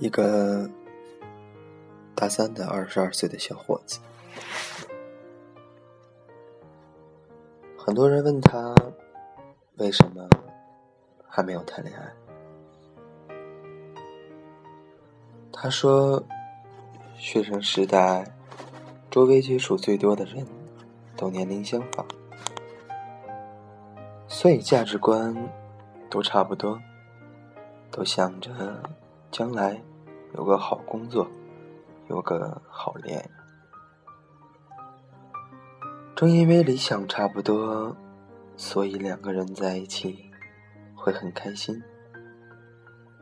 一个大三的二十二岁的小伙子，很多人问他为什么还没有谈恋爱。他说，学生时代周围接触最多的人都年龄相仿，所以价值观都差不多，都想着将来。有个好工作，有个好恋人。正因为理想差不多，所以两个人在一起会很开心，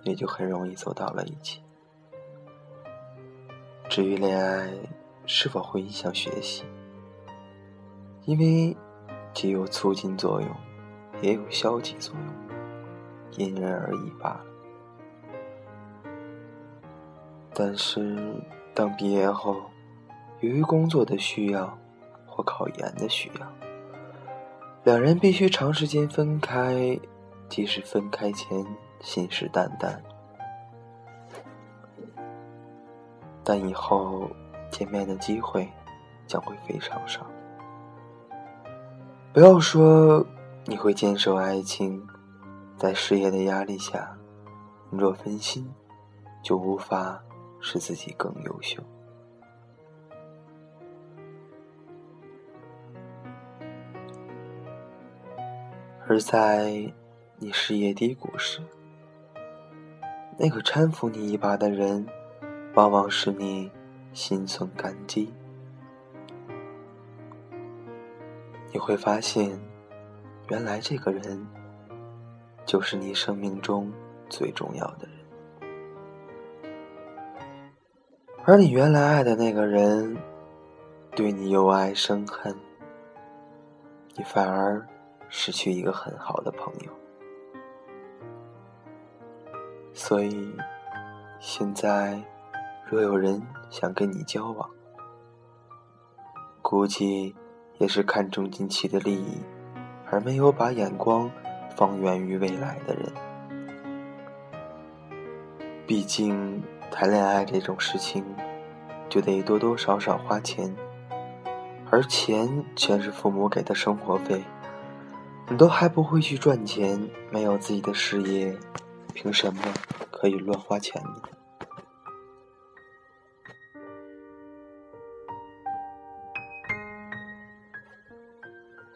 也就很容易走到了一起。至于恋爱是否会影响学习，因为既有促进作用，也有消极作用，因人而异罢了。但是，当毕业后，由于工作的需要或考研的需要，两人必须长时间分开，即使分开前信誓旦旦，但以后见面的机会将会非常少。不要说你会坚守爱情，在事业的压力下，若分心，就无法。使自己更优秀，而在你事业低谷时，那个搀扶你一把的人，往往使你心存感激。你会发现，原来这个人就是你生命中最重要的人。而你原来爱的那个人，对你又爱生恨，你反而失去一个很好的朋友。所以，现在若有人想跟你交往，估计也是看重近期的利益，而没有把眼光放远于未来的人。毕竟。谈恋爱这种事情，就得多多少少花钱，而钱全是父母给的生活费，你都还不会去赚钱，没有自己的事业，凭什么可以乱花钱呢？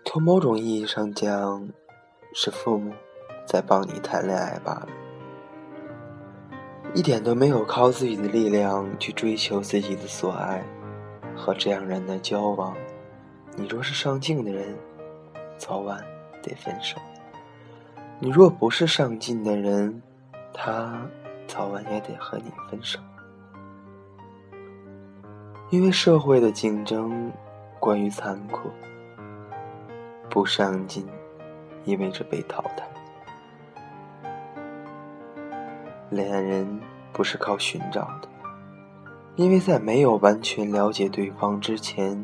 从某种意义上讲，是父母在帮你谈恋爱罢了。一点都没有靠自己的力量去追求自己的所爱，和这样人的交往，你若是上进的人，早晚得分手；你若不是上进的人，他早晚也得和你分手。因为社会的竞争过于残酷，不上进意味着被淘汰。恋人不是靠寻找的，因为在没有完全了解对方之前，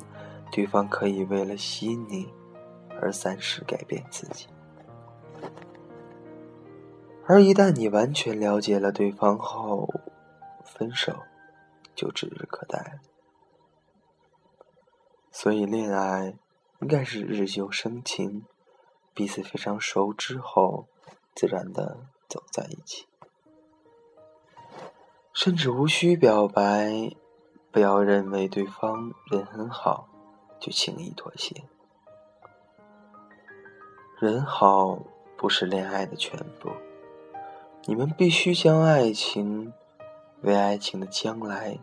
对方可以为了吸引你而暂时改变自己；而一旦你完全了解了对方后，分手就指日可待。所以，恋爱应该是日久生情，彼此非常熟之后，自然的走在一起。甚至无需表白，不要认为对方人很好，就轻易妥协。人好不是恋爱的全部，你们必须将爱情为爱情的将来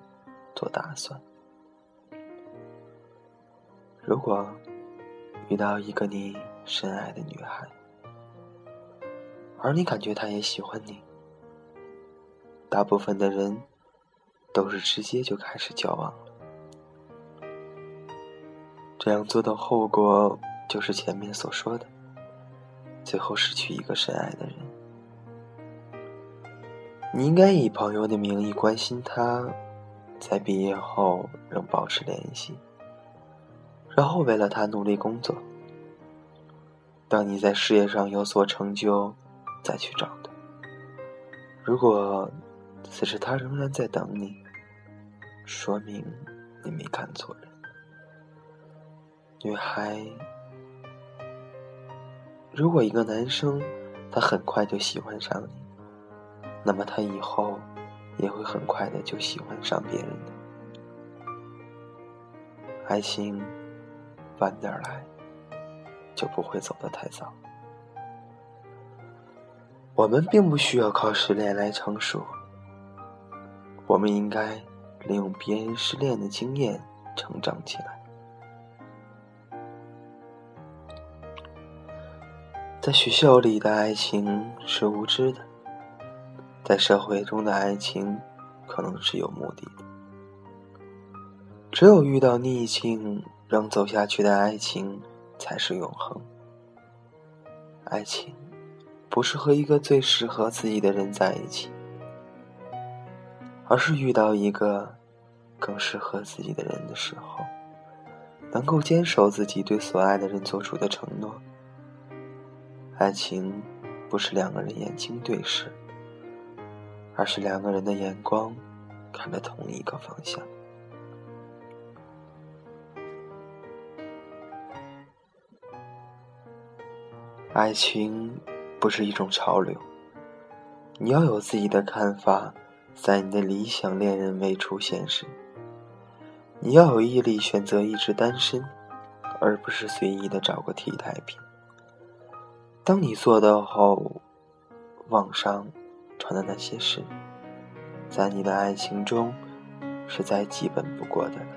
做打算。如果遇到一个你深爱的女孩，而你感觉她也喜欢你。大部分的人都是直接就开始交往了，这样做的后果就是前面所说的，最后失去一个深爱的人。你应该以朋友的名义关心他，在毕业后仍保持联系，然后为了他努力工作。当你在事业上有所成就，再去找他。如果。此时他仍然在等你，说明你没看错人。女孩，如果一个男生他很快就喜欢上你，那么他以后也会很快的就喜欢上别人的。爱情晚点来，就不会走得太早。我们并不需要靠失恋来成熟，我们应该利用别人失恋的经验成长起来。在学校里的爱情是无知的，在社会中的爱情可能是有目的的。只有遇到逆境仍走下去的爱情，才是永恒。爱情。不是和一个最适合自己的人在一起，而是遇到一个更适合自己的人的时候，能够坚守自己对所爱的人做出的承诺。爱情不是两个人眼睛对视，而是两个人的眼光看着同一个方向。爱情。不是一种潮流，你要有自己的看法，在你的理想恋人未出现时，你要有毅力选择一直单身，而不是随意的找个替代品。当你做到后，网上传的那些事，在你的爱情中是再基本不过的了。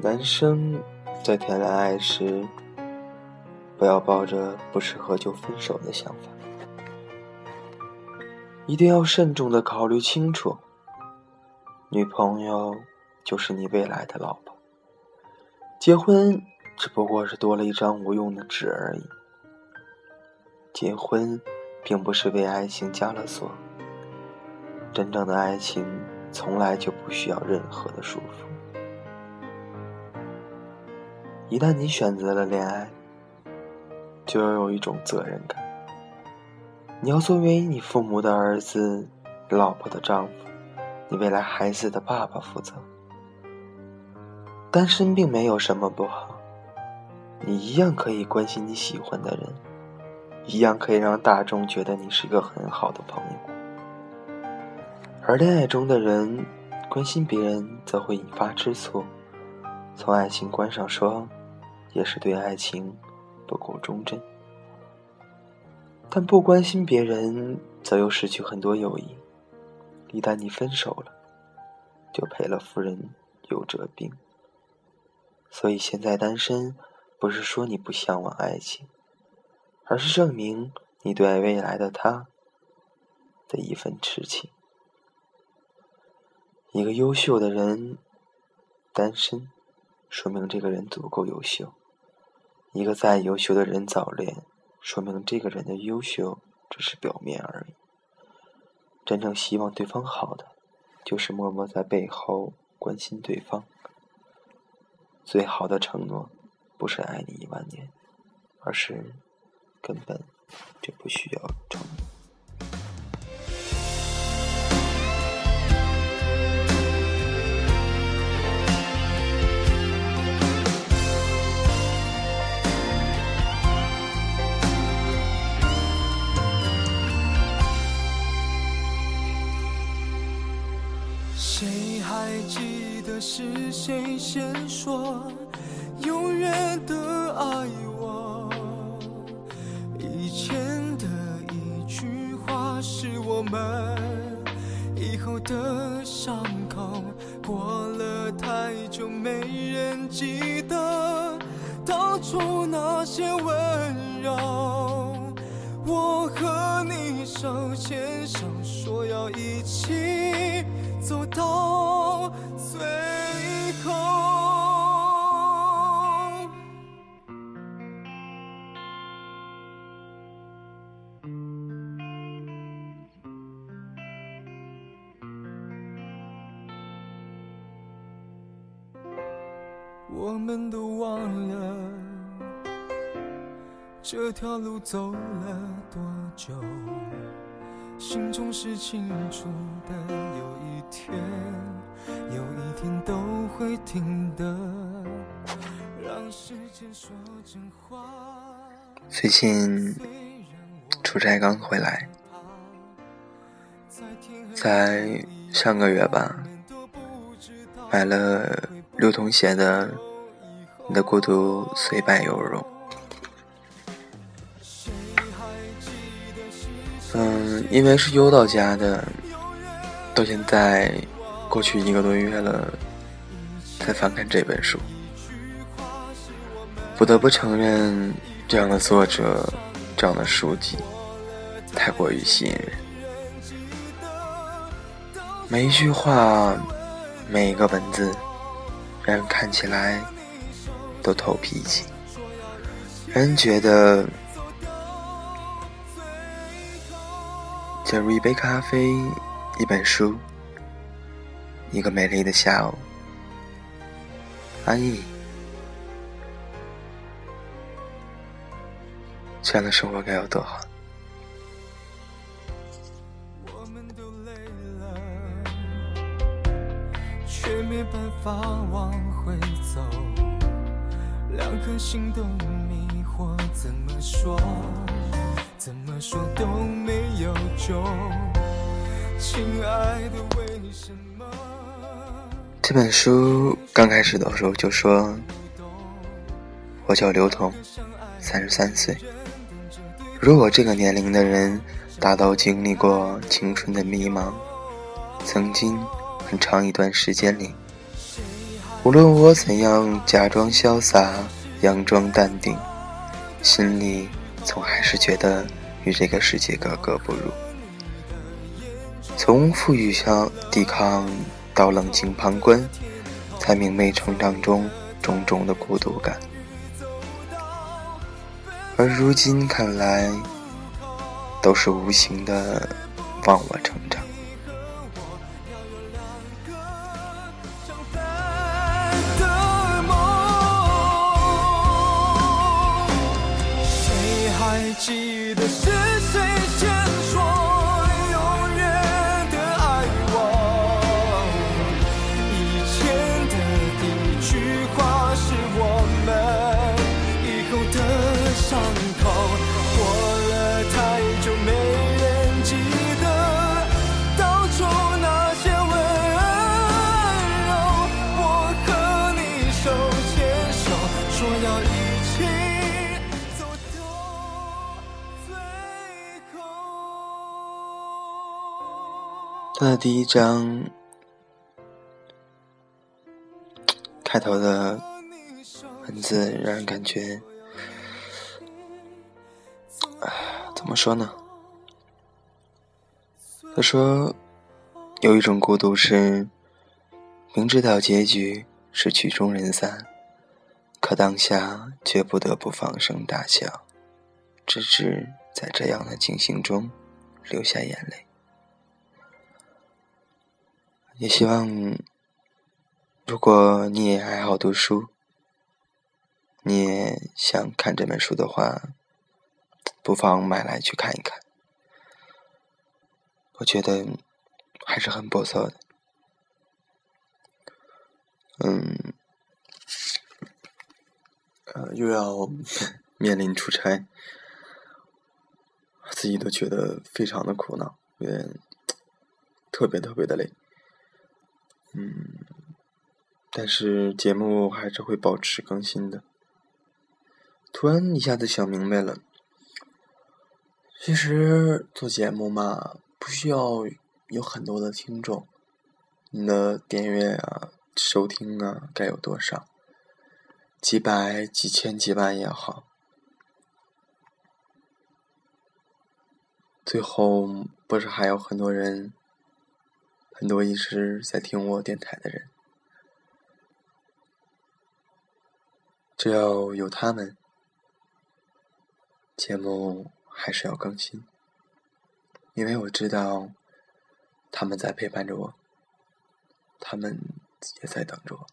男生。在谈恋爱时，不要抱着不适合就分手的想法，一定要慎重的考虑清楚。女朋友就是你未来的老婆，结婚只不过是多了一张无用的纸而已。结婚并不是为爱情加了锁，真正的爱情从来就不需要任何的束缚。一旦你选择了恋爱，就要有一种责任感。你要作为你父母的儿子、老婆的丈夫、你未来孩子的爸爸负责。单身并没有什么不好，你一样可以关心你喜欢的人，一样可以让大众觉得你是个很好的朋友。而恋爱中的人关心别人，则会引发吃醋。从爱情观上说。也是对爱情不够忠贞，但不关心别人，则又失去很多友谊。一旦你分手了，就赔了夫人又折兵。所以现在单身，不是说你不向往爱情，而是证明你对未来的他的一份痴情。一个优秀的人单身，说明这个人足够优秀。一个再优秀的人早恋，说明这个人的优秀只是表面而已。真正希望对方好的，就是默默在背后关心对方。最好的承诺，不是爱你一万年，而是根本就不需要承诺。是谁先说？永远我们都忘了，这条路走了多久？心中是清楚的，有一天，有一天都会听的。让时间说真话。最近出差刚回来，在上个月吧，买了刘同写的《你的孤独虽败犹荣》。嗯，因为是邮到家的，到现在过去一个多月了，才翻看这本书，不得不承认，这样的作者，这样的书籍，太过于吸引人。每一句话，每一个文字，让人看起来都透脾气，人觉得。假如一杯咖啡，一本书，一个美丽的下午，安逸，这样的生活该有多好？却没办法往回走，两颗心都迷惑，怎么说？怎么说都没有亲爱的，为什么？这本书刚开始的时候就说：“我叫刘同，三十三岁。如果这个年龄的人大都经历过青春的迷茫，曾经很长一段时间里，无论我怎样假装潇洒、佯装淡定，心里……”总还是觉得与这个世界格格不入，从富裕相抵抗到冷静旁观，才明媚成长中种种的孤独感。而如今看来，都是无形的忘我成长。他的第一章开头的文字让人感觉，怎么说呢？他说，有一种孤独是明知道结局是曲终人散，可当下却不得不放声大笑，直至在这样的情形中流下眼泪。也希望，如果你也爱好读书，你也想看这本书的话，不妨买来去看一看。我觉得还是很不错的。嗯，呃，又要 面临出差，自己都觉得非常的苦恼，有点特别特别的累。嗯，但是节目还是会保持更新的。突然一下子想明白了，其实做节目嘛，不需要有很多的听众，你的点阅啊、收听啊，该有多少？几百、几千、几万也好，最后不是还有很多人。很多一直在听我电台的人，只要有他们，节目还是要更新，因为我知道他们在陪伴着我，他们也在等着我。